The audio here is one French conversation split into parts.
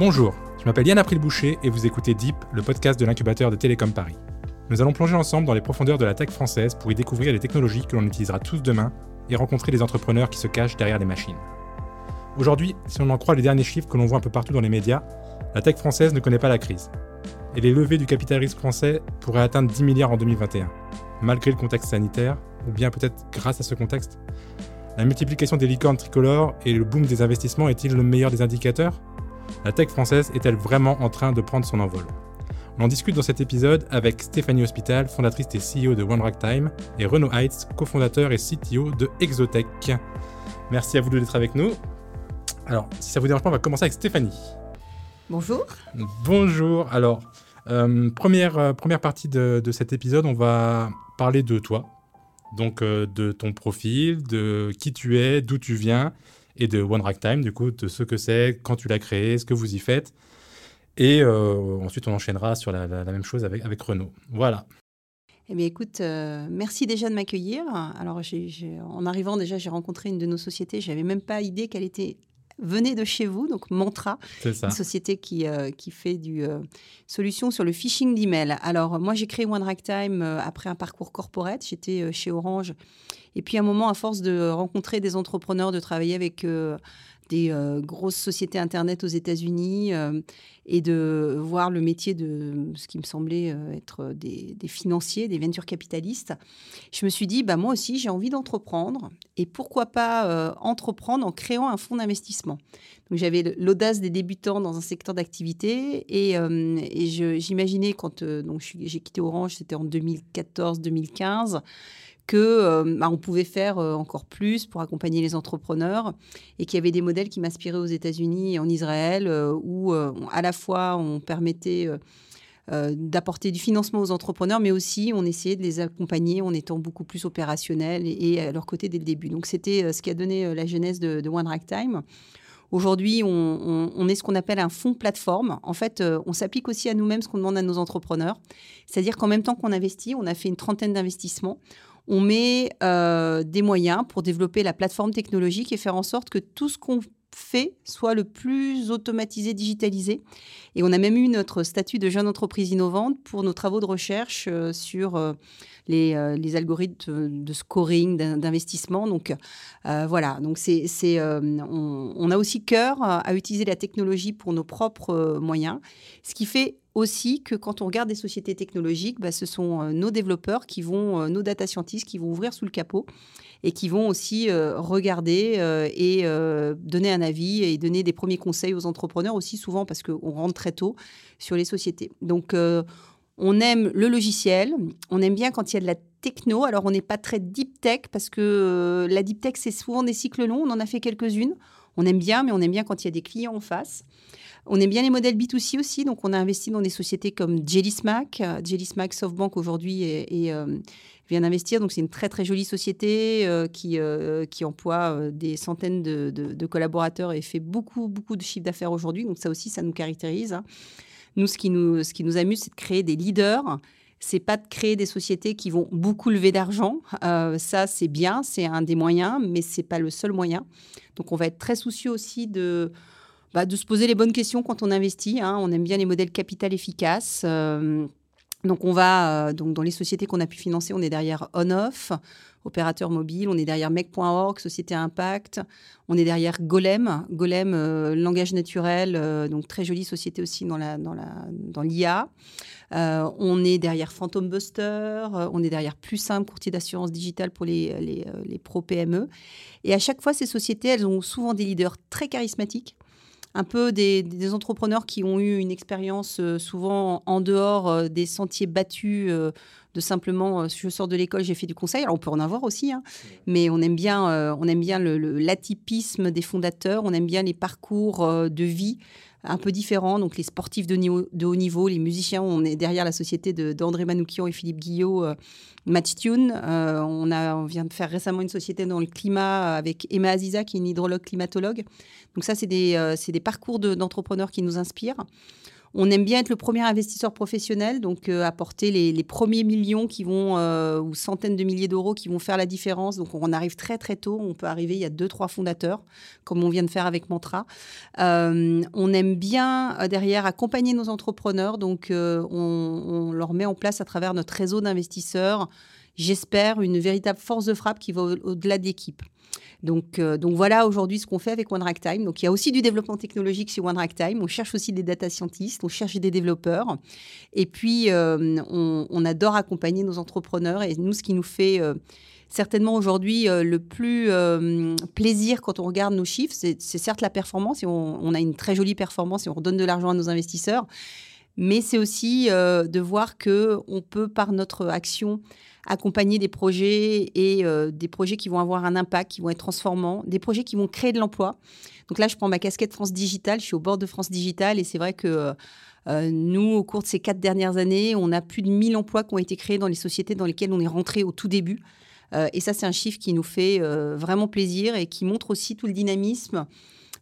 Bonjour, je m'appelle Yann April-Boucher et vous écoutez Deep, le podcast de l'incubateur de Télécom Paris. Nous allons plonger ensemble dans les profondeurs de la tech française pour y découvrir les technologies que l'on utilisera tous demain et rencontrer les entrepreneurs qui se cachent derrière les machines. Aujourd'hui, si on en croit les derniers chiffres que l'on voit un peu partout dans les médias, la tech française ne connaît pas la crise. Et les levées du capital risque français pourraient atteindre 10 milliards en 2021, malgré le contexte sanitaire, ou bien peut-être grâce à ce contexte. La multiplication des licornes tricolores et le boom des investissements est-il le meilleur des indicateurs? La tech française est-elle vraiment en train de prendre son envol? On en discute dans cet épisode avec Stéphanie Hospital, fondatrice et CEO de One Time, et Renaud Heitz, cofondateur et CTO de Exotech. Merci à vous deux d'être avec nous. Alors, si ça vous dérange pas, on va commencer avec Stéphanie. Bonjour. Bonjour. Alors, euh, première, euh, première partie de, cet épisode, on va parler de toi. Donc, euh, de ton profil, de qui tu es, d'où tu viens et de One Rack Time, du coup, de ce que c'est, quand tu l'as créé, ce que vous y faites. Et euh, ensuite, on enchaînera sur la, même chose avec, avec Renault. Voilà. Eh bien, écoute, euh, merci déjà de m'accueillir. Alors, en arrivant, déjà, j'ai rencontré une de nos sociétés. Je n'avais même pas idée qu'elle était venez de chez vous, donc Mantra, une société qui, euh, qui fait du solution sur le phishing d'email. Alors moi j'ai créé One Time après un parcours corporate, j'étais chez Orange. Et puis à un moment, à force de rencontrer des entrepreneurs, de travailler avec euh, des euh, grosses sociétés Internet aux États-Unis euh, et de voir le métier de ce qui me semblait être des, financiers, des venture capitalistes, je me suis dit, bah, moi aussi, j'ai envie d'entreprendre. Et pourquoi pas entreprendre en créant un fonds d'investissement Donc j'avais l'audace des débutants dans un secteur d'activité et, et j'imaginais quand j'ai quitté Orange, c'était en 2014-2015 que euh, bah, on pouvait faire euh, encore plus pour accompagner les entrepreneurs et qu'il y avait des modèles qui m'inspiraient aux États-Unis et en Israël euh, où à la fois on permettait d'apporter du financement aux entrepreneurs, mais aussi on essayait de les accompagner en étant beaucoup plus opérationnel et, à leur côté dès le début. Donc c'était ce qui a donné la genèse de, One Rack Time. Aujourd'hui, on, est ce qu'on appelle un fonds plateforme. En fait, on s'applique aussi à nous-mêmes ce qu'on demande à nos entrepreneurs. C'est-à-dire qu'en même temps qu'on investit, on a fait une trentaine d'investissements on met euh, des moyens pour développer la plateforme technologique et faire en sorte que tout ce qu'on fait soit le plus automatisé, digitalisé. Et on a même eu notre statut de jeune entreprise innovante pour nos travaux de recherche euh, sur euh, les, algorithmes de scoring, d'investissement. Donc voilà, donc on, on, a aussi cœur à utiliser la technologie pour nos propres moyens, ce qui fait aussi que quand on regarde des sociétés technologiques, bah, ce sont euh, nos développeurs qui vont, euh, nos data scientists qui vont ouvrir sous le capot et qui vont aussi euh, regarder et donner un avis et donner des premiers conseils aux entrepreneurs aussi souvent parce qu'on rentre très tôt sur les sociétés. Donc on aime le logiciel, on aime bien quand il y a de la techno. Alors on n'est pas très deep tech parce que la deep tech c'est souvent des cycles longs, on en a fait quelques-unes. On aime bien, mais on aime bien quand il y a des clients en face. On aime bien les modèles B2C aussi, donc on a investi dans des sociétés comme Jelly Smack. Jelly Smack SoftBank aujourd'hui et, euh, vient d'investir, donc c'est une très très jolie société euh, qui, euh, qui emploie des centaines de, collaborateurs et fait beaucoup beaucoup de chiffres d'affaires aujourd'hui, donc ça aussi ça nous caractérise. Hein. Nous, ce qui nous, ce qui nous amuse, c'est de créer des leaders c'est pas de créer des sociétés qui vont beaucoup lever d'argent. ça, c'est bien, c'est un des moyens, mais c'est pas le seul moyen. Donc, on va être très soucieux aussi de, bah, de se poser les bonnes questions quand on investit. Hein. On aime bien les modèles capital efficaces. Euh, donc on va euh, donc dans les sociétés qu'on a pu financer, on est derrière On-Off, opérateur mobile, on est derrière Mec.org, société Impact, on est derrière Golem, Golem euh, langage naturel, donc très jolie société aussi dans la dans la dans l'IA. on est derrière Phantom Buster, on est derrière Plus Simple, courtier d'assurance digitale pour les, les, les pro PME. Et à chaque fois, ces sociétés, elles ont souvent des leaders très charismatiques un peu des, entrepreneurs qui ont eu une expérience euh, souvent en dehors euh, des sentiers battus euh, de simplement je sors de l'école j'ai fait du conseil. Alors on peut en avoir aussi hein, mais on aime bien on aime bien l'atypisme des fondateurs on aime bien les parcours de vie un peu différents. Donc les sportifs de, haut niveau, les musiciens, on est derrière la société d'André Manoukian et Philippe Guillot, euh, Match Tune. Euh, on, vient de faire récemment une société dans le climat avec Emma Aziza, qui est une hydrologue climatologue. Donc ça, c'est des, euh, des, parcours d'entrepreneurs qui nous inspirent. On aime bien être le premier investisseur professionnel, donc euh, apporter les, premiers millions qui vont, euh, ou centaines de milliers d'euros qui vont faire la différence. Donc on arrive très très tôt, on peut arriver, il y a deux, trois fondateurs, comme on vient de faire avec Mantra. Euh, on aime bien derrière accompagner nos entrepreneurs, donc on, on, leur met en place à travers notre réseau d'investisseurs, j'espère, une véritable force de frappe qui va au-delà de l'équipe. Donc, euh, donc voilà aujourd'hui ce qu'on fait avec One. Donc il y a aussi du développement technologique chez One. On cherche aussi des data scientists, on cherche des développeurs. Et puis euh, on, adore accompagner nos entrepreneurs. Et nous, ce qui nous fait euh, certainement aujourd'hui le plus plaisir quand on regarde nos chiffres, c'est certes la performance. Et on, on, a une très jolie performance et on redonne de l'argent à nos investisseurs. Mais c'est aussi de voir que on peut par notre action accompagner des projets et euh, des projets qui vont avoir un impact, qui vont être transformants, des projets qui vont créer de l'emploi. Donc là, je prends ma casquette France Digital, je suis au bord de France Digital et c'est vrai que euh, nous, au cours de ces quatre dernières années, on a plus de 1000 emplois qui ont été créés dans les sociétés dans lesquelles on est rentré au tout début. Euh, et ça, c'est un chiffre qui nous fait vraiment plaisir et qui montre aussi tout le dynamisme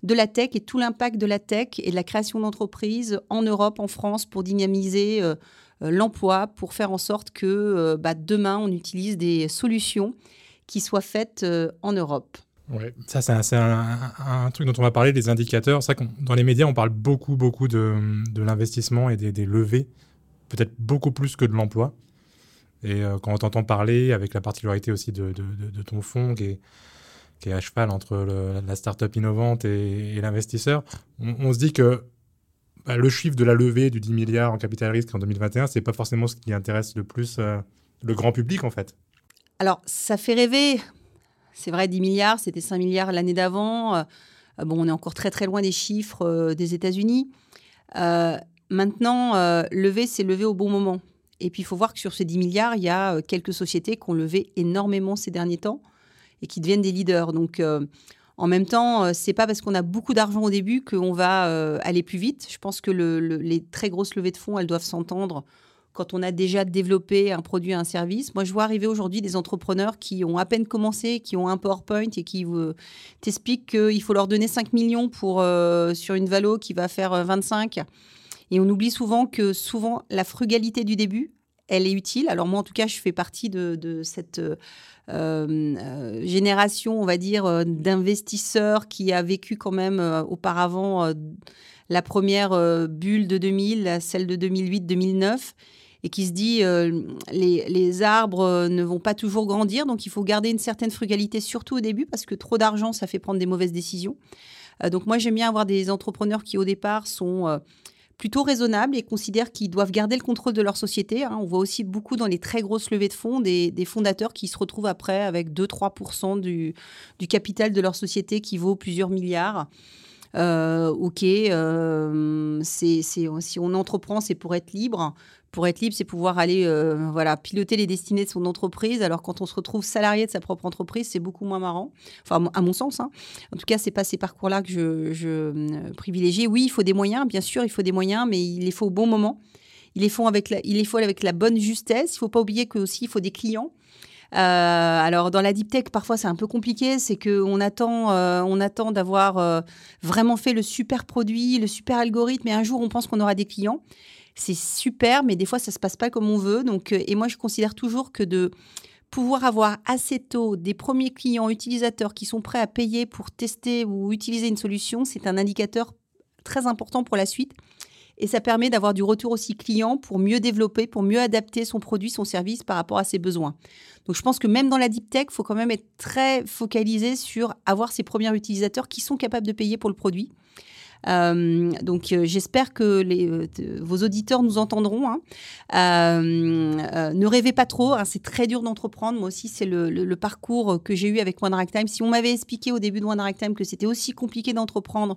de la tech et tout l'impact de la tech et de la création d'entreprises en Europe, en France, pour dynamiser l'emploi pour faire en sorte que euh, bah, demain, on utilise des solutions qui soient faites euh, en Europe. Ouais, ça c'est un, truc dont on va parler, les indicateurs. Ça, dans les médias, on parle beaucoup, beaucoup de, l'investissement et des, levées, peut-être beaucoup plus que de l'emploi. Et quand on t'entend parler, avec la particularité aussi de, ton fonds qui est, à cheval entre la start-up innovante et, l'investisseur, on, se dit que bah, le chiffre de la levée du 10 milliards en capital risque en 2021, c'est pas forcément ce qui intéresse le plus euh, le grand public en fait. Alors, ça fait rêver. C'est vrai, 10 milliards, c'était 5 milliards l'année d'avant. Euh, bon, on est encore très très loin des chiffres euh, des États-Unis. maintenant, lever, c'est lever au bon moment. Et puis, il faut voir que sur ces 10 milliards, il y a quelques sociétés qui ont levé énormément ces derniers temps et qui deviennent des leaders. Donc, en même temps, euh, c'est pas parce qu'on a beaucoup d'argent au début qu'on va euh, aller plus vite. Je pense que les très grosses levées de fonds, elles doivent s'entendre quand on a déjà développé un produit, un service. Moi, je vois arriver aujourd'hui des entrepreneurs qui ont à peine commencé, qui ont un PowerPoint et qui euh, t'expliquent qu'il faut leur donner 5 millions pour, sur une valo qui va faire 25. Et on oublie souvent que souvent la frugalité du début, elle est utile. Alors moi, en tout cas, je fais partie de, cette euh, euh, génération, on va dire, euh, d'investisseurs qui a vécu quand même auparavant la première bulle de 2000, celle de 2008-2009 et qui se dit les, les, arbres ne vont pas toujours grandir, donc il faut garder une certaine frugalité, surtout au début, parce que trop d'argent, ça fait prendre des mauvaises décisions. donc moi, j'aime bien avoir des entrepreneurs qui, au départ, sont plutôt raisonnables et considèrent qu'ils doivent garder le contrôle de leur société. Hein. On voit aussi beaucoup dans les très grosses levées de fonds des, fondateurs qui se retrouvent après avec 2-3% du, du capital de leur société qui vaut plusieurs milliards. Euh, ok, euh, c'est, si on entreprend, c'est pour être libre pour être libre, c'est pouvoir aller euh, voilà, piloter les destinées de son entreprise. Alors quand on se retrouve salarié de sa propre entreprise, c'est beaucoup moins marrant. Enfin, à mon sens. Hein. En tout cas, c'est pas ces parcours-là que je, euh, privilégie. Oui, il faut des moyens, bien sûr, il faut des moyens, mais il les faut au bon moment. Il les faut avec la, il les avec la bonne justesse. Il faut pas oublier que aussi il faut des clients. Euh, alors dans la deep tech, parfois c'est un peu compliqué, c'est qu'on attend, on attend d'avoir vraiment fait le super produit, le super algorithme, et un jour on pense qu'on aura des clients c'est super, mais des fois, ça se passe pas comme on veut. Donc, euh, et moi, je considère toujours que de pouvoir avoir assez tôt des premiers clients utilisateurs qui sont prêts à payer pour tester ou utiliser une solution, c'est un indicateur très important pour la suite. Et ça permet d'avoir du retour aussi client pour mieux développer, pour mieux adapter son produit, son service par rapport à ses besoins. Donc je pense que même dans la deep tech, il faut quand même être très focalisé sur avoir ses premiers utilisateurs qui sont capables de payer pour le produit. Euh, donc euh, j'espère que les, euh, vos auditeurs nous entendront. Hein. ne rêvez pas trop, hein, c'est très dur d'entreprendre. Moi aussi, c'est le, parcours que j'ai eu avec One Time. Si on m'avait expliqué au début de One Time que c'était aussi compliqué d'entreprendre,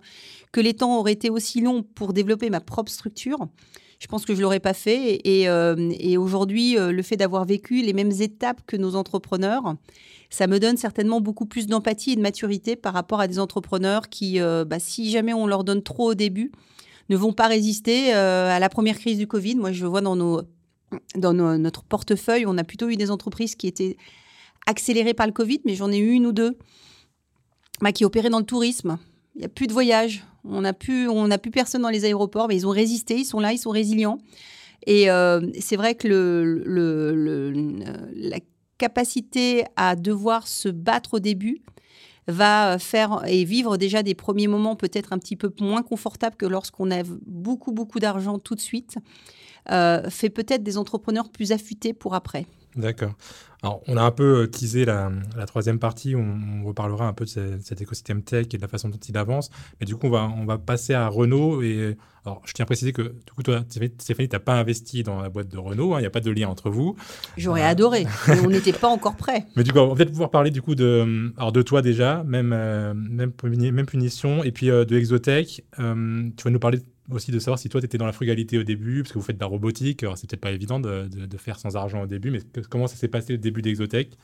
que les temps auraient été aussi longs pour développer ma propre structure, je pense que je l'aurais pas fait. Et, et aujourd'hui, le fait d'avoir vécu les mêmes étapes que nos entrepreneurs, ça me donne certainement beaucoup plus d'empathie et de maturité par rapport à des entrepreneurs qui, euh, bah, si jamais on leur donne trop au début, ne vont pas résister euh, à la première crise du Covid. Moi, je vois dans notre portefeuille, on a plutôt eu des entreprises qui étaient accélérées par le Covid, mais j'en ai eu une ou deux bah, qui opéraient dans le tourisme. N'y a plus de voyage. On n'a plus, plus personne dans les aéroports, mais ils ont résisté, ils sont là, ils sont résilients. Et c'est vrai que la capacité à devoir se battre au début va faire et vivre déjà des premiers moments peut-être un petit peu moins confortables que lorsqu'on a beaucoup, beaucoup d'argent tout de suite, euh, fait peut-être des entrepreneurs plus affûtés pour après. D'accord. Alors, on a un peu euh, teasé la, troisième partie, où on, reparlera un peu de cet écosystème tech et de la façon dont il avance. Mais du coup, on va, on va passer à Renault. Et alors, je tiens à préciser que, du coup, toi, Stéphanie, tu n'as pas investi dans la boîte de Renault. Hein, il n'y a pas de lien entre vous. J'aurais adoré, mais on n'était pas encore prêt. Mais du coup, on va peut-être pouvoir parler du coup de, alors de toi déjà, même, euh, même, même punition, et puis euh, de Exotech. tu vas nous parler aussi de savoir si toi, tu étais dans la frugalité au début, parce que vous faites de la robotique. Alors, c'est peut-être pas évident de, de, faire sans argent au début, mais comment ça s'est passé le début d'Exotech?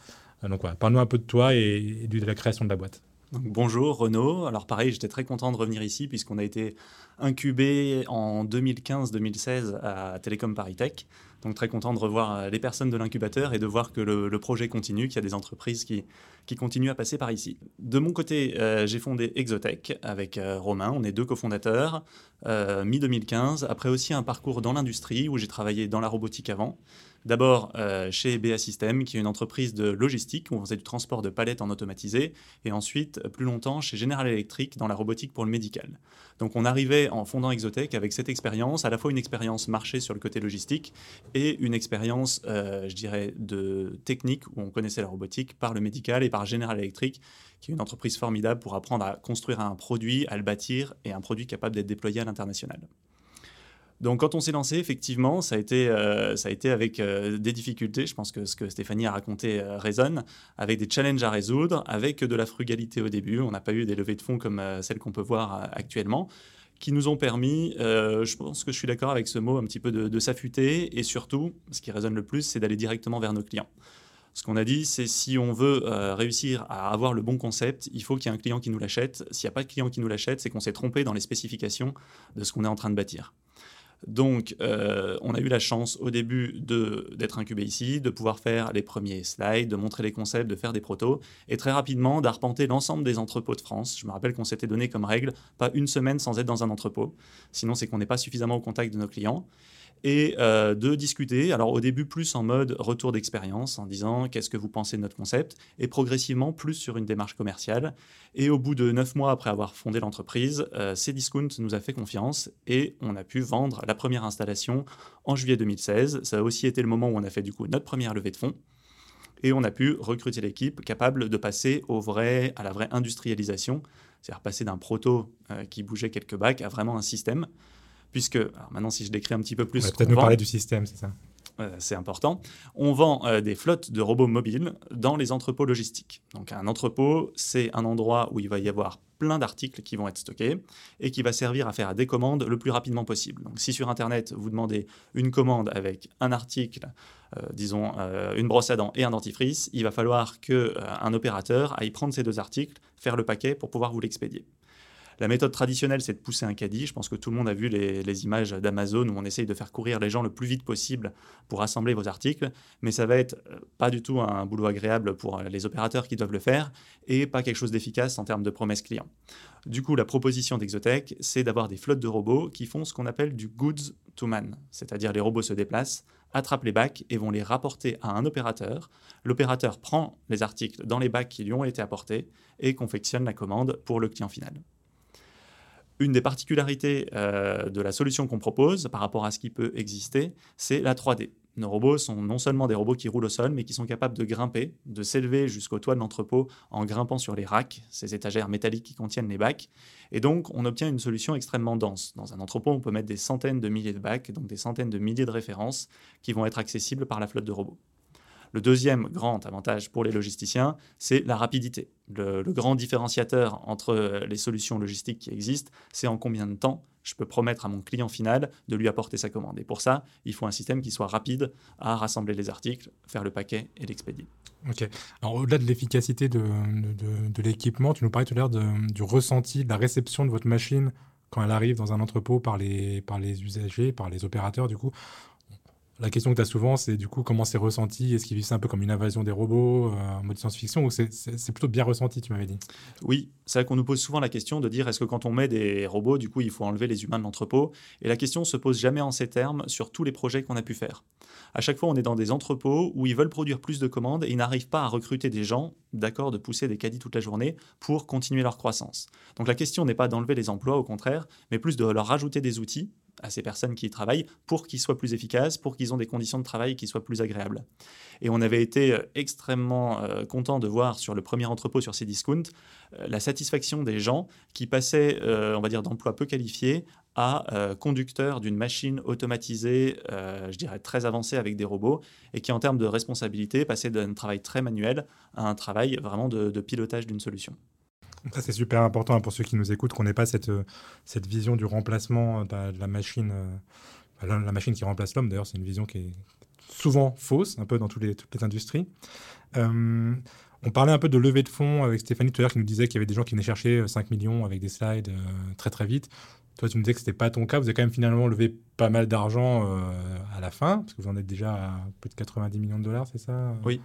Euh, Donc, voilà, parle-nous un peu de toi et, de la création de la boîte. bonjour Renaud. Alors pareil, j'étais très content de revenir ici puisqu'on a été incubé en 2015-2016 à Télécom Paris Tech. Donc très content de revoir euh, les personnes de l'incubateur et de voir que le, projet continue, qu'il y a des entreprises qui, qui continuent à passer par ici. De mon côté, euh, j'ai fondé Exotech avec euh, Romain, on est deux cofondateurs, mi-2015, après aussi un parcours dans l'industrie où j'ai travaillé dans la robotique avant. D'abord chez BA System, qui est une entreprise de logistique où on faisait du transport de palettes en automatisé, et ensuite plus longtemps chez General Electric dans la robotique pour le médical. Donc on arrivait en fondant Exotech avec cette expérience, à la fois une expérience marché sur le côté logistique et une expérience, euh, je dirais, de technique où on connaissait la robotique par le médical et par General Electric, qui est une entreprise formidable pour apprendre à construire un produit, à le bâtir et un produit capable d'être déployé à l'international. Donc quand on s'est lancé, effectivement, ça a été, euh, ça a été avec euh, des difficultés. Je pense que ce que Stéphanie a raconté résonne, avec des challenges à résoudre, avec de la frugalité au début. On n'a pas eu des levées de fonds comme celles qu'on peut voir actuellement qui nous ont permis, euh, je pense que je suis d'accord avec ce mot, un petit peu de, s'affûter et surtout, ce qui résonne le plus, c'est d'aller directement vers nos clients. Ce qu'on a dit, c'est si on veut euh, réussir à avoir le bon concept, il faut qu'il y ait un client qui nous l'achète. S'il n'y a pas de client qui nous l'achète, c'est qu'on s'est trompé dans les spécifications de ce qu'on est en train de bâtir. Donc, euh, on a eu la chance au début d'être incubé ici, de pouvoir faire les premiers slides, de montrer les concepts, de faire des protos, et très rapidement d'arpenter l'ensemble des entrepôts de France. Je me rappelle qu'on s'était donné comme règle pas une semaine sans être dans un entrepôt. Sinon, c'est qu'on n'est pas suffisamment au contact de nos clients et euh, de discuter. Alors au début plus en mode retour d'expérience, en disant qu'est-ce que vous pensez de notre concept, et progressivement plus sur une démarche commerciale. Et au bout de neuf mois après avoir fondé l'entreprise, euh, Cdiscount nous a fait confiance et on a pu vendre la première installation en juillet 2016. Ça a aussi été le moment où on a fait du coup notre première levée de fonds. Et on a pu recruter l'équipe capable de passer au vrai, à la vraie industrialisation, c'est-à-dire passer d'un proto euh, qui bougeait quelques bacs à vraiment un système puisque, maintenant si je décris un petit peu plus... Peut-être nous parler du système, c'est ça euh, c'est important. On vend euh, des flottes de robots mobiles dans les entrepôts logistiques. Donc un entrepôt, c'est un endroit où il va y avoir plein d'articles qui vont être stockés et qui va servir à faire des commandes le plus rapidement possible. Donc si sur Internet, vous demandez une commande avec un article, euh, disons une brosse à dents et un dentifrice, il va falloir qu'un opérateur aille prendre ces deux articles, faire le paquet pour pouvoir vous l'expédier. La méthode traditionnelle, c'est de pousser un caddie. Je pense que tout le monde a vu les, images d'Amazon où on essaye de faire courir les gens le plus vite possible pour assembler vos articles, mais ça va être euh, pas du tout un boulot agréable pour euh, les opérateurs qui doivent le faire et pas quelque chose d'efficace en termes de promesses clients. Du coup, la proposition d'Exotech, c'est d'avoir des flottes de robots qui font ce qu'on appelle du goods to man, c'est-à-dire les robots se déplacent, attrapent les bacs et vont les rapporter à un opérateur. L'opérateur prend les articles dans les bacs qui lui ont été apportés et confectionne la commande pour le client final. Une des particularités euh, de la solution qu'on propose par rapport à ce qui peut exister, c'est la 3D. Nos robots sont non seulement des robots qui roulent au sol, mais qui sont capables de grimper, de s'élever jusqu'au toit de l'entrepôt en grimpant sur les racks, ces étagères métalliques qui contiennent les bacs. Et donc, on obtient une solution extrêmement dense. Dans un entrepôt, on peut mettre des centaines de milliers de bacs, donc des centaines de milliers de références qui vont être accessibles par la flotte de robots. Le deuxième grand avantage pour les logisticiens, c'est la rapidité. Le, grand différenciateur entre les solutions logistiques qui existent, c'est en combien de temps je peux promettre à mon client final de lui apporter sa commande. Et pour ça, il faut un système qui soit rapide à rassembler les articles, faire le paquet et l'expédier. Ok. Alors au-delà de l'efficacité de, l'équipement, tu nous parlais tout à l'heure du ressenti, de la réception de votre machine quand elle arrive dans un entrepôt par les, par les usagers, par les opérateurs du coup la question que tu as souvent, c'est du coup comment c'est ressenti? Est-ce qu'ils vivent ça un peu comme une invasion des robots euh, en mode science-fiction ou c'est plutôt bien ressenti, tu m'avais dit? Oui, c'est vrai qu'on nous pose souvent la question de dire est-ce que quand on met des robots, du coup, il faut enlever les humains de l'entrepôt? Et la question se pose jamais en ces termes sur tous les projets qu'on a pu faire. À chaque fois, on est dans des entrepôts où ils veulent produire plus de commandes et ils n'arrivent pas à recruter des gens, d'accord, de pousser des caddies toute la journée pour continuer leur croissance. Donc la question n'est pas d'enlever les emplois, au contraire, mais plus de leur rajouter des outils à ces personnes qui y travaillent pour qu'ils soient plus efficaces, pour qu'ils aient des conditions de travail qui soient plus agréables. Et on avait été euh, extrêmement euh, content de voir sur le premier entrepôt sur Cdiscount euh, la satisfaction des gens qui passaient, on va dire, d'emplois peu qualifiés à conducteurs d'une machine automatisée, je dirais très avancée avec des robots, et qui en termes de responsabilité passaient d'un travail très manuel à un travail vraiment de pilotage d'une solution. Ça, c'est super important pour ceux qui nous écoutent, qu'on n'ait pas cette, euh, cette vision du remplacement de la, machine, euh, la, machine qui remplace l'homme. D'ailleurs, c'est une vision qui est souvent fausse, un peu dans toutes les, toutes les industries. Euh, on parlait un peu de levée de fonds avec Stéphanie tout à l'heure qui nous disait qu'il y avait des gens qui venaient chercher 5 millions avec des slides très très vite. Toi, tu me disais que ce n'était pas ton cas. Vous avez quand même finalement levé pas mal d'argent à la fin, parce que vous en êtes déjà à plus de 90 millions de dollars, c'est ça Oui.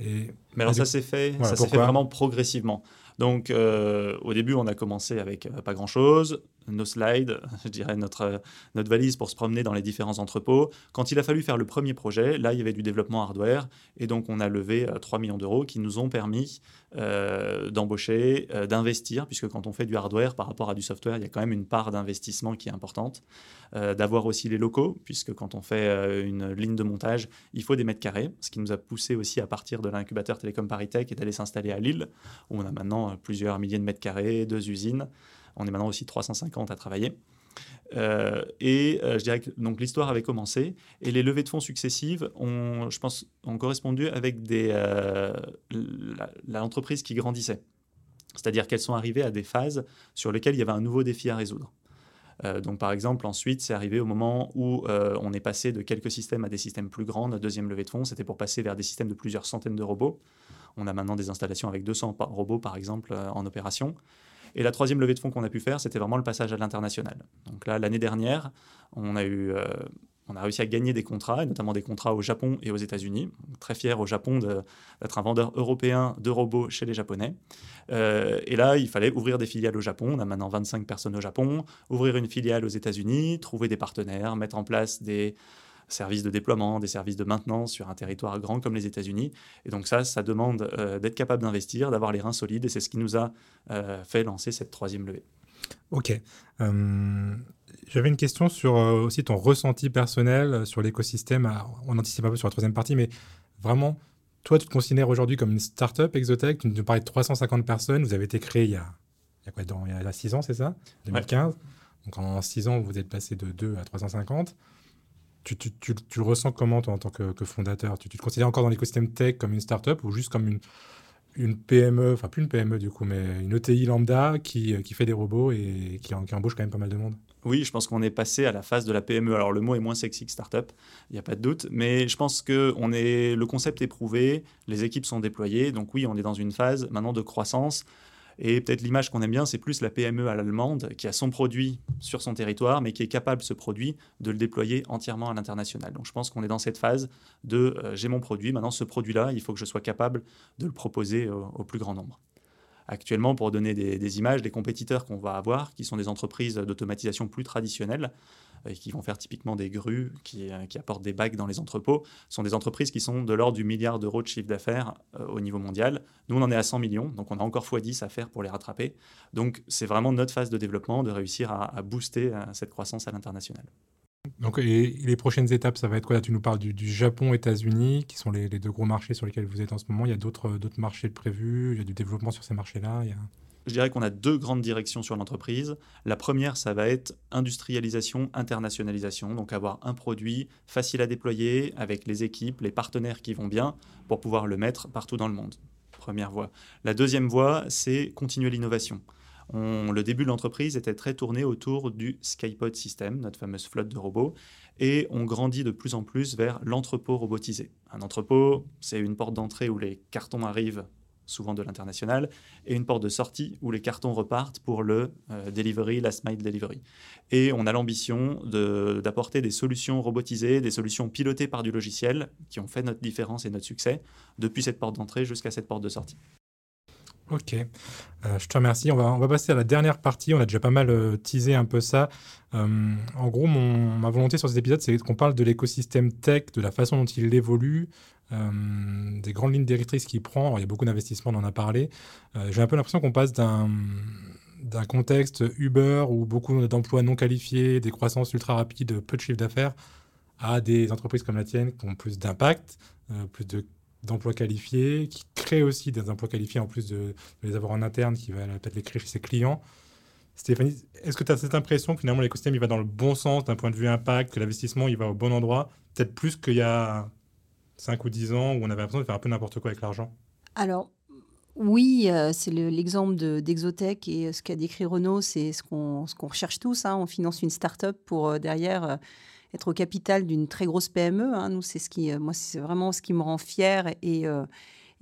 Et, Mais alors, ça s'est fait, ça s'est fait vraiment progressivement. Donc, euh, au début, on a commencé avec euh, pas grand-chose, nos slides, je dirais notre, notre valise pour se promener dans les différents entrepôts. Quand il a fallu faire le premier projet, là, il y avait du développement hardware. Et donc, on a levé 3 euh, millions d'euros qui nous ont permis d'embaucher, d'investir, puisque quand on fait du hardware par rapport à du software, il y a quand même une part d'investissement qui est importante. D'avoir aussi les locaux, puisque quand on fait une ligne de montage, il faut des mètres carrés, ce qui nous a poussé aussi à partir de l'incubateur Télécom Paris-Tech et d'aller s'installer à Lille, où on a maintenant plusieurs milliers de mètres carrés, deux usines. On est maintenant aussi 350 à travailler. Euh, et euh, je dirais que donc l'histoire avait commencé et les levées de fonds successives ont, je pense, ont correspondu avec des, euh, l'entreprise qui grandissait. C'est-à-dire qu'elles sont arrivées à des phases sur lesquelles il y avait un nouveau défi à résoudre. Donc, par exemple, ensuite, c'est arrivé au moment où on est passé de quelques systèmes à des systèmes plus grands. Notre deuxième levée de fonds, c'était pour passer vers des systèmes de plusieurs centaines de robots. On a maintenant des installations avec 200 robots, par exemple, euh, en opération. Et la troisième levée de fonds qu'on a pu faire, c'était vraiment le passage à l'international. Donc là, l'année dernière, on a eu... On a réussi à gagner des contrats, notamment des contrats au Japon et aux États-Unis. Très fier au Japon d'être un vendeur européen de robots chez les Japonais. Euh, et là, il fallait ouvrir des filiales au Japon. On a maintenant 25 personnes au Japon. Ouvrir une filiale aux États-Unis, trouver des partenaires, mettre en place des, services de déploiement, des services de maintenance sur un territoire grand comme les États-Unis. Et donc ça, ça demande euh, d'être capable d'investir, d'avoir les reins solides, et c'est ce qui nous a euh, fait lancer cette troisième levée. Ok. J'avais une question sur aussi ton ressenti personnel sur l'écosystème. On anticipe un peu sur la troisième partie, mais vraiment, toi, tu te considères aujourd'hui comme une start-up Exotech. Tu nous parlais de 350 personnes. Vous avez été créé il y a, il y a quoi, dans, il y a 6 ans, c'est ça? 2015. Donc en 6 ans, vous êtes passé de 2 à 350 tu, tu, tu, le ressens comment, toi, en tant que, fondateur? Tu, te considères encore dans l'écosystème tech comme une startup ou juste comme une, une PME, enfin plus une PME du coup, mais une ETI lambda qui, qui fait des robots et qui, qui, embauche quand même pas mal de monde? Oui, je pense qu'on est passé à la phase de la PME. Alors le mot est moins sexy que startup, il n'y a pas de doute, mais je pense que on est, le concept est prouvé, les équipes sont déployées, donc oui, on est dans une phase maintenant de croissance. Et peut-être l'image qu'on aime bien, c'est plus la PME à l'allemande qui a son produit sur son territoire, mais qui est capable, ce produit, de le déployer entièrement à l'international. Donc je pense qu'on est dans cette phase de euh, j'ai mon produit, maintenant ce produit-là, il faut que je sois capable de le proposer au plus grand nombre. Actuellement, pour donner des, images, les compétiteurs qu'on va avoir, qui sont des entreprises d'automatisation plus traditionnelles, et qui vont faire typiquement des grues, qui, euh, apportent des bacs dans les entrepôts, sont des entreprises qui sont de l'ordre du milliard d'euros de chiffre d'affaires euh, au niveau mondial. Nous, on en est à 100 millions, donc on a encore x10 à faire pour les rattraper. Donc c'est vraiment notre phase de développement de réussir à, booster euh, cette croissance à l'international. Donc, et les prochaines étapes, ça va être quoi Là, Tu nous parles du, Japon, États-Unis, qui sont les, deux gros marchés sur lesquels vous êtes en ce moment. Il y a d'autres marchés prévus, il y a du développement sur ces marchés-là. Je dirais qu'on a deux grandes directions sur l'entreprise. La première, ça va être industrialisation, internationalisation. Donc avoir un produit facile à déployer avec les équipes, les partenaires qui vont bien pour pouvoir le mettre partout dans le monde. Première voie. La deuxième voie, c'est continuer l'innovation le début de l'entreprise était très tourné autour du Skypod System, notre fameuse flotte de robots, et on grandit de plus en plus vers l'entrepôt robotisé. Un entrepôt, c'est une porte d'entrée où les cartons arrivent souvent de l'international, et une porte de sortie où les cartons repartent pour le delivery, last mile delivery. Et on a l'ambition d'apporter des solutions robotisées, des solutions pilotées par du logiciel qui ont fait notre différence et notre succès depuis cette porte d'entrée jusqu'à cette porte de sortie. Ok, euh, je te remercie. On va, on va passer à la dernière partie. On a déjà pas mal euh, teasé un peu ça. Euh, en gros, mon, ma volonté sur cet épisode, c'est qu'on parle de l'écosystème tech, de la façon dont il évolue, des grandes lignes directrices qu'il prend. il y a beaucoup d'investissements, on en a parlé. J'ai un peu l'impression qu'on passe d'un d'un contexte Uber où beaucoup d'emplois non qualifiés, des croissances ultra rapides, peu de chiffre d'affaires, à des entreprises comme la tienne qui ont plus d'impact, plus de d'emplois qualifiés, qui crée aussi des emplois qualifiés en plus de, les avoir en interne, qui va peut-être les créer chez ses clients. Stéphanie, est-ce que tu as cette impression que finalement l'écosystème il va dans le bon sens d'un point de vue impact, que l'investissement il va au bon endroit, peut-être plus qu'il y a 5 ou 10 ans où on avait l'impression de faire un peu n'importe quoi avec l'argent? Alors, oui, euh, c'est l'exemple d'Exotech et euh, ce qu'a décrit Renault, c'est ce qu'on recherche tous. Hein. On finance une start-up pour euh, derrière être au capital d'une très grosse PME. Hein. Nous, c'est ce qui, euh, moi, c'est vraiment ce qui me rend fière et euh,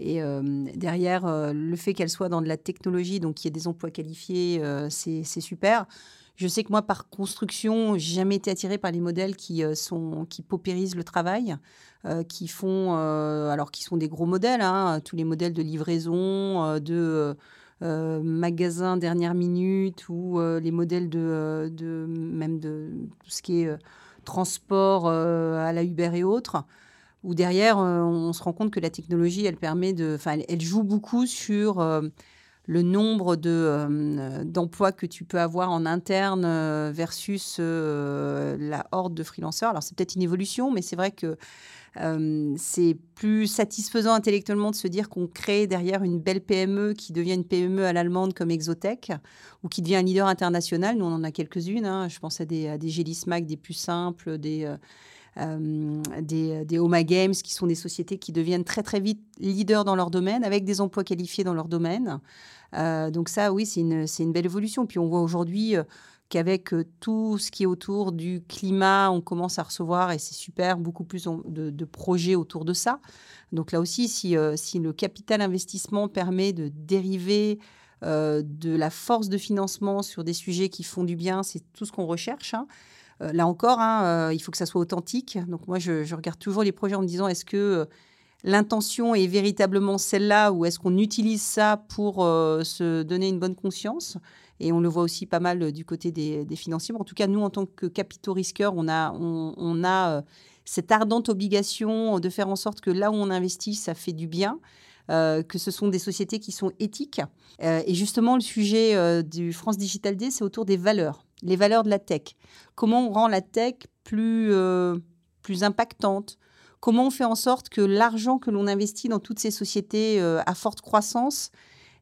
et euh, derrière, le fait qu'elle soit dans de la technologie, donc qu'il y ait des emplois qualifiés, c'est super. Je sais que moi, par construction, j'ai jamais été attirée par les modèles qui sont qui paupérisent le travail, qui font alors qui sont des gros modèles, hein, tous les modèles de livraison, de magasins dernière minute ou les modèles de, de, même de tout ce qui est transport euh, à la Uber et autres, où derrière, euh, on se rend compte que la technologie, elle permet de, enfin, elle, joue beaucoup sur euh, le nombre de d'emplois que tu peux avoir en interne versus la horde de freelanceurs. Alors c'est peut-être une évolution, mais c'est vrai que euh, c'est plus satisfaisant intellectuellement de se dire qu'on crée derrière une belle PME qui devient une PME à l'allemande comme Exotech ou qui devient un leader international. Nous, on en a quelques-unes. Hein. Je pense à des, à des des plus simples, des, euh, euh, des, des Homa Games, qui sont des sociétés qui deviennent très, très vite leaders dans leur domaine, avec des emplois qualifiés dans leur domaine. donc ça, oui, c'est une, une, belle évolution. Puis on voit aujourd'hui qu'avec euh, tout ce qui est autour du climat, on commence à recevoir, et c'est super, beaucoup plus de, projets autour de ça. Donc là aussi, si, euh, si le capital investissement permet de dériver euh, de la force de financement sur des sujets qui font du bien, c'est tout ce qu'on recherche. Hein. Là encore, hein, il faut que ça soit authentique. Donc moi, je, regarde toujours les projets en me disant, est-ce que l'intention est véritablement celle-là ou est-ce qu'on utilise ça pour se donner une bonne conscience? Et on le voit aussi pas mal euh, du côté des, financiers. En tout cas, nous, en tant que capitaux risqueurs, on a, euh, cette ardente obligation de faire en sorte que là où on investit, ça fait du bien. Euh, que ce sont des sociétés qui sont éthiques. et justement, le sujet du France Digital Day, c'est autour des valeurs, les valeurs de la tech. Comment on rend la tech plus, plus impactante? Comment on fait en sorte que l'argent que l'on investit dans toutes ces sociétés à forte croissance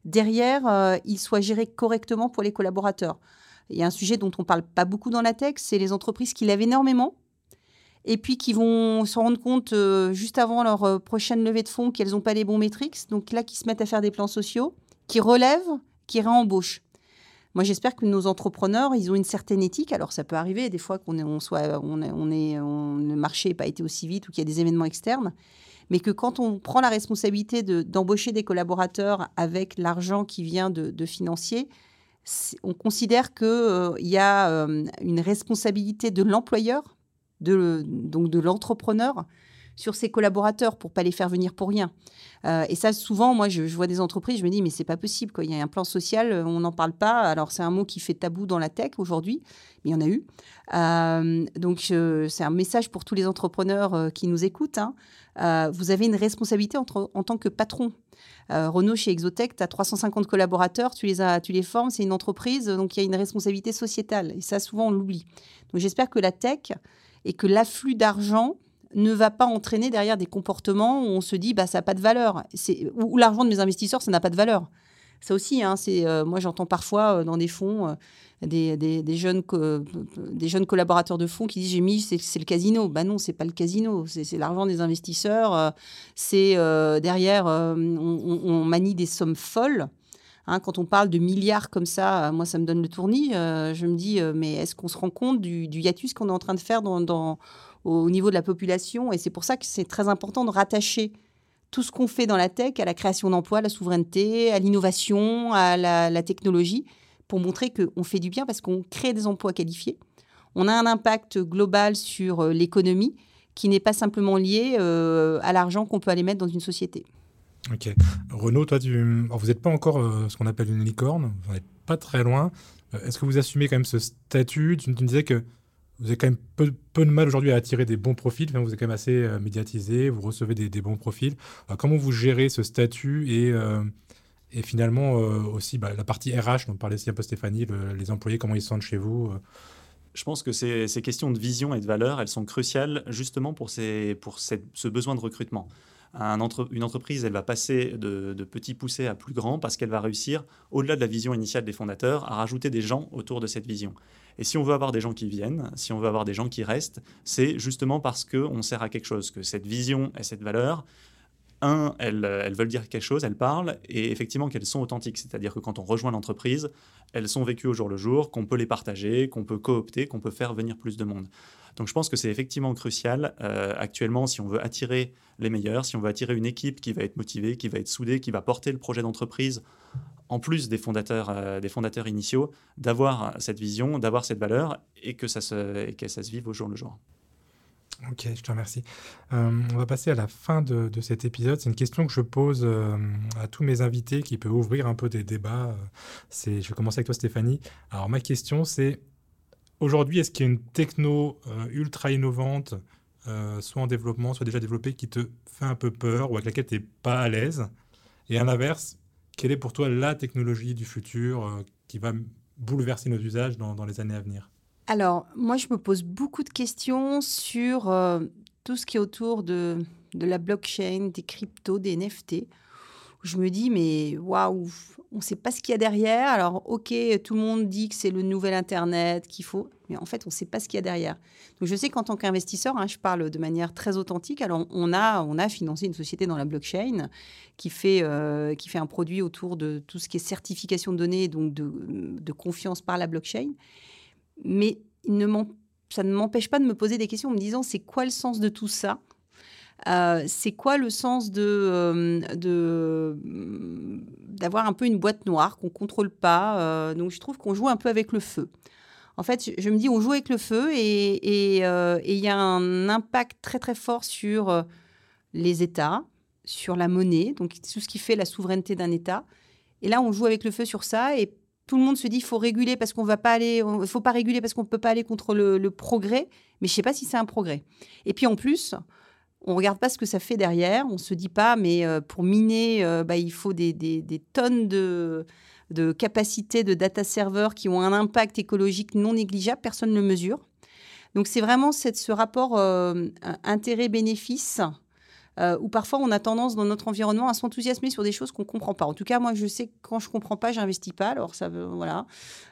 derrière, euh, il soit géré correctement pour les collaborateurs? Il y a un sujet dont on ne parle pas beaucoup dans la tech, c'est les entreprises qui lèvent énormément et puis qui vont se rendre compte euh, juste avant leur euh, prochaine levée de fonds qu'elles n'ont pas les bons métriques, donc là qui se mettent à faire des plans sociaux, qui relèvent, qui réembauchent. Moi, j'espère que nos entrepreneurs, ils ont une certaine éthique. Alors, ça peut arriver des fois qu'on on soit, on, est, on, le marché pas été aussi vite ou qu'il y a des événements externes mais que quand on prend la responsabilité d'embaucher des collaborateurs avec l'argent qui vient de, financiers, on considère qu'il euh, y a euh, une responsabilité de l'employeur, donc de l'entrepreneur, sur ses collaborateurs pour pas les faire venir pour rien. Euh, et ça, souvent, moi, je, vois des entreprises, je me dis, mais c'est pas possible. Quoi. Il y a un plan social, on n'en parle pas. Alors, c'est un mot qui fait tabou dans la tech aujourd'hui, mais il y en a eu. Euh, donc, c'est un message pour tous les entrepreneurs euh, qui nous écoutent. Hein. vous avez une responsabilité en tant que patron. Renault chez Exotech, tu as 350 collaborateurs, tu les, as, tu les formes, c'est une entreprise, donc il y a une responsabilité sociétale. Et ça, souvent, on l'oublie. Donc j'espère que la tech et que l'afflux d'argent ne va pas entraîner derrière des comportements où on se dit bah ça n'a pas de valeur. Ou l'argent de mes investisseurs, ça n'a pas de valeur. Ça aussi, hein, c'est euh, moi j'entends parfois euh, dans des fonds euh, des, des, jeunes des jeunes collaborateurs de fonds qui disent j'ai mis c'est le casino. Bah non, c'est pas le casino, c'est l'argent des investisseurs. c'est derrière on, manie des sommes folles. Hein, quand on parle de milliards comme ça, moi ça me donne le tournis. je me dis mais est-ce qu'on se rend compte du, du hiatus qu'on est en train de faire dans, dans au niveau de la population. Et c'est pour ça que c'est très important de rattacher tout ce qu'on fait dans la tech, à la création d'emplois, à la souveraineté, à l'innovation, à la, technologie, pour montrer qu'on fait du bien parce qu'on crée des emplois qualifiés. On a un impact global sur euh, l'économie qui n'est pas simplement lié euh, à l'argent qu'on peut aller mettre dans une société. Ok. Renaud, toi, vous n'êtes pas encore euh, ce qu'on appelle une licorne, vous n'êtes pas très loin. Est-ce que vous assumez quand même ce statut? Tu, me disais que vous avez quand même peu, de mal aujourd'hui à attirer des bons profils. vous êtes quand même assez euh, médiatisé, vous recevez des, bons profils. Euh, comment vous gérez ce statut et, euh, finalement aussi bah, la partie RH, dont parlait si un peu Stéphanie, les employés, comment ils se sentent chez vous je pense que ces, questions de vision et de valeur, elles sont cruciales justement pour ce besoin de recrutement. Une entreprise, elle va passer de, de petits poussés à plus grands parce qu'elle va réussir, au-delà de la vision initiale des fondateurs, à rajouter des gens autour de cette vision. Et si on veut avoir des gens qui viennent, si on veut avoir des gens qui restent, c'est justement parce qu'on sert à quelque chose, que cette vision et cette valeur, un, elles, elles, veulent dire quelque chose, elles parlent, et effectivement qu'elles sont authentiques. C'est-à-dire que quand on rejoint l'entreprise, elles sont vécues au jour le jour, qu'on peut les partager, qu'on peut coopter, qu'on peut faire venir plus de monde. Donc je pense que c'est effectivement crucial euh, actuellement si on veut attirer les meilleurs, si on veut attirer une équipe qui va être motivée, qui va être soudée, qui va porter le projet d'entreprise en plus des fondateurs, euh, des fondateurs initiaux, d'avoir cette vision, d'avoir cette valeur et que ça se, que ça se vive au jour le jour. Ok, je te remercie. Euh, on va passer à la fin de, cet épisode. C'est une question que je pose à tous mes invités qui peut ouvrir un peu des débats. C'est, je vais commencer avec toi, Stéphanie. Alors, ma question, c'est aujourd'hui, est-ce qu'il y a une techno ultra innovante, soit en développement, soit déjà développée, qui te fait un peu peur ou avec laquelle tu n'es pas à l'aise? Et à l'inverse, quelle est pour toi la technologie du futur euh, qui va bouleverser nos usages dans, les années à venir? Alors, moi, je me pose beaucoup de questions sur euh, tout ce qui est autour de, de la blockchain, des cryptos, des NFT. Je me dis, mais waouh, on ne sait pas ce qu'il y a derrière. Alors, ok, tout le monde dit que c'est le nouvel Internet, qu'il faut mais en fait, on ne sait pas ce qu'il y a derrière. Donc, je sais qu'en tant qu'investisseur, hein, je parle de manière très authentique. Alors, on a, on a financé une société dans la blockchain qui fait, euh, qui fait un produit autour de tout ce qui est certification de données, donc de, confiance par la blockchain. Mais ça ne m'empêche pas de me poser des questions en me disant c'est quoi le sens de tout ça? Euh, c'est quoi le sens de, euh, de d'avoir un peu une boîte noire qu'on contrôle pas Donc je trouve qu'on joue un peu avec le feu en fait, je me dis, on joue avec le feu et euh, il y a un impact très très fort sur euh, les États, sur la monnaie, donc tout ce qui fait la souveraineté d'un État. Et là, on joue avec le feu sur ça et tout le monde se dit, faut réguler parce qu'on va pas aller, faut pas réguler parce qu'on ne peut pas aller contre le, progrès. Mais je sais pas si c'est un progrès. Et puis en plus, on regarde pas ce que ça fait derrière. On se dit pas, mais euh, pour miner, bah, il faut des, tonnes de capacités de data serveurs qui ont un impact écologique non négligeable, personne ne le mesure. Donc c'est vraiment ce rapport euh, intérêt-bénéfice euh, où parfois on a tendance dans notre environnement à s'enthousiasmer sur des choses qu'on ne comprend pas. En tout cas, moi je sais que quand je ne comprends pas, j'investis pas. Alors ça voilà.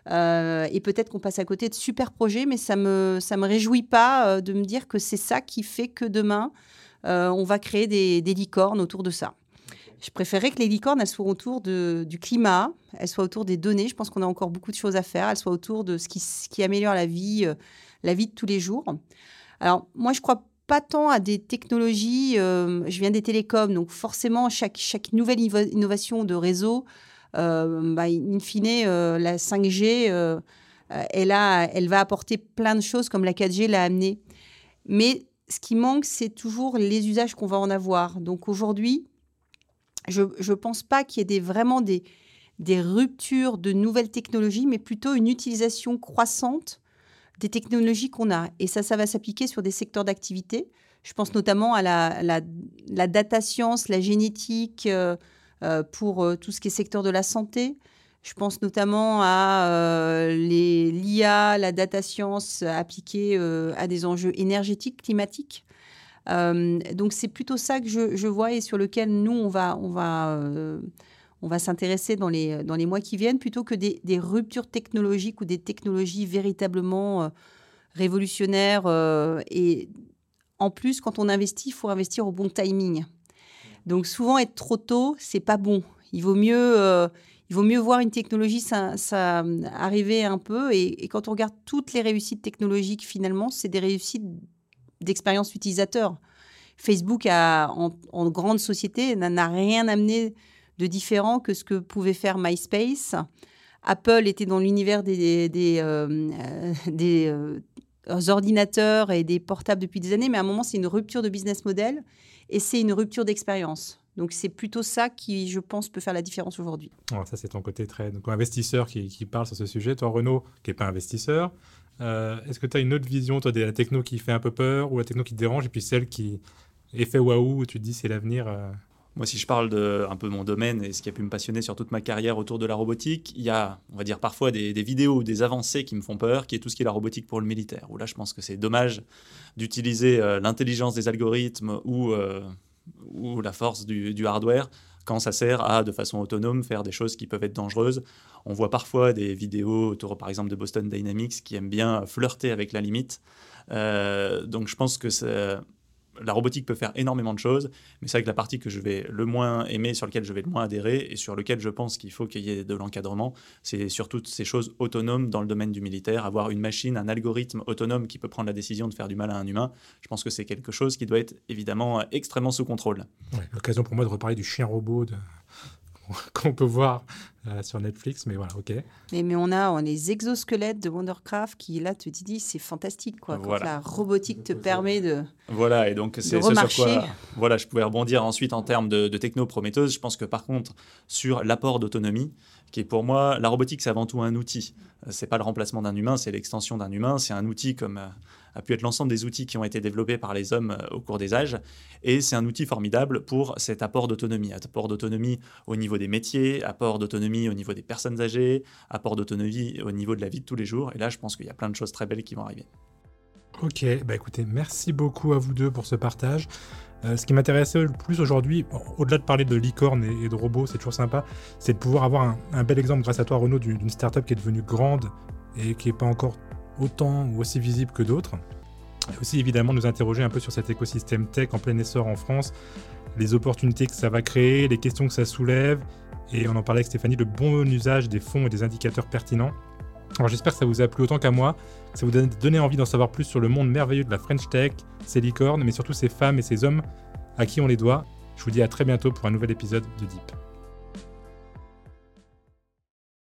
Euh, et peut-être qu'on passe à côté de super projets, mais ça me ça me réjouit pas de me dire que c'est ça qui fait que demain on va créer des, des licornes autour de ça. Je préférerais que les licornes, elles soient autour de, du climat, elles soient autour des données. Je pense qu'on a encore beaucoup de choses à faire. Elles soient autour de ce qui, qui améliore la vie, euh, la vie de tous les jours. Alors, moi, je crois pas tant à des technologies. Euh, je viens des télécoms, donc forcément, chaque, chaque nouvelle innovation de réseau, euh, bah, in fine, la 5G, elle, a, elle va apporter plein de choses comme la 4G l'a amené. Mais ce qui manque, c'est toujours les usages qu'on va en avoir. Donc aujourd'hui, je ne pense pas qu'il y ait des, vraiment des, des ruptures de nouvelles technologies, mais plutôt une utilisation croissante des technologies qu'on a. Et ça, ça va s'appliquer sur des secteurs d'activité. Je pense notamment à la, la, data science, la génétique euh, euh, pour euh, tout ce qui est secteur de la santé. Je pense notamment à l'IA, la data science appliquée à des enjeux énergétiques, climatiques. Donc c'est plutôt ça que je, vois et sur lequel nous, on va, on va, on va s'intéresser dans les, dans les mois qui viennent, plutôt que des, ruptures technologiques ou des technologies véritablement euh, révolutionnaires. et en plus, quand on investit, il faut investir au bon timing. Donc souvent, être trop tôt, c'est pas bon. Il vaut mieux il vaut mieux voir une technologie arriver un peu. Et, quand on regarde toutes les réussites technologiques, finalement, c'est des réussites d'expérience utilisateur. Facebook, en, grande société, n'a rien amené de différent que ce que pouvait faire MySpace. Apple était dans l'univers des, des, des ordinateurs et des portables depuis des années, mais à un moment, c'est une rupture de business model et c'est une rupture d'expérience. Donc c'est plutôt ça qui, je pense, peut faire la différence aujourd'hui. ça, c'est ton côté très donc, investisseur qui, parle sur ce sujet. Toi, Renaud, qui n'est pas investisseur, euh, est-ce que tu as une autre vision, toi, de la techno qui fait un peu peur ou la techno qui te dérange, et puis celle qui fait waouh, tu te dis c'est l'avenir euh? Moi, si je parle de un peu mon domaine et ce qui a pu me passionner sur toute ma carrière autour de la robotique, il y a, on va dire, parfois des, vidéos ou des avancées qui me font peur, qui est tout ce qui est la robotique pour le militaire. Où là, je pense que c'est dommage d'utiliser euh, l'intelligence des algorithmes ou, euh, ou la force du, du, hardware quand ça sert à, de façon autonome, faire des choses qui peuvent être dangereuses. On voit parfois des vidéos autour, par exemple, de Boston Dynamics qui aiment bien flirter avec la limite. Euh, donc, je pense que c'est la robotique peut faire énormément de choses, mais c'est vrai que la partie que je vais le moins aimer, sur laquelle je vais le moins adhérer, et sur lequel je pense qu'il faut qu'il y ait de l'encadrement, c'est sur toutes ces choses autonomes dans le domaine du militaire. Avoir une machine, un algorithme autonome qui peut prendre la décision de faire du mal à un humain, je pense que c'est quelque chose qui doit être évidemment extrêmement sous contrôle. L'occasion pour moi de reparler du chien robot de, qu'on peut voir euh, sur Netflix, mais voilà, ok. Mais, mais on a on les exosquelettes de Wondercraft qui, là, te dis, c'est fantastique, quoi. Quand la robotique te permet de. Voilà, et donc c'est ce sur quoi voilà, je pouvais rebondir ensuite en termes de, de techno prometteuse. Je pense que par contre, sur l'apport d'autonomie, qui est pour moi, la robotique, c'est avant tout un outil. C'est pas le remplacement d'un humain, c'est l'extension d'un humain. C'est un outil comme euh, a pu être l'ensemble des outils qui ont été développés par les hommes euh, au cours des âges. Et c'est un outil formidable pour cet apport d'autonomie. Apport d'autonomie au niveau des métiers, apport d'autonomie au niveau des personnes âgées, apport d'autonomie au niveau de la vie de tous les jours. Et là, je pense qu'il y a plein de choses très belles qui vont arriver. Ok, bah écoutez, merci beaucoup à vous deux pour ce partage. Euh, ce qui m'intéressait le plus aujourd'hui, au-delà de parler de licorne et, de robots, c'est toujours sympa, c'est de pouvoir avoir un, bel exemple grâce à toi Renaud d'une startup qui est devenue grande et qui n'est pas encore autant ou aussi visible que d'autres. Et aussi évidemment nous interroger un peu sur cet écosystème tech en plein essor en France, les opportunités que ça va créer, les questions que ça soulève, et on en parlait avec Stéphanie, le bon usage des fonds et des indicateurs pertinents. Alors j'espère que ça vous a plu autant qu'à moi, ça vous a donné envie d'en savoir plus sur le monde merveilleux de la French Tech, ses licornes, mais surtout ces femmes et ces hommes à qui on les doit. Je vous dis à très bientôt pour un nouvel épisode de Deep.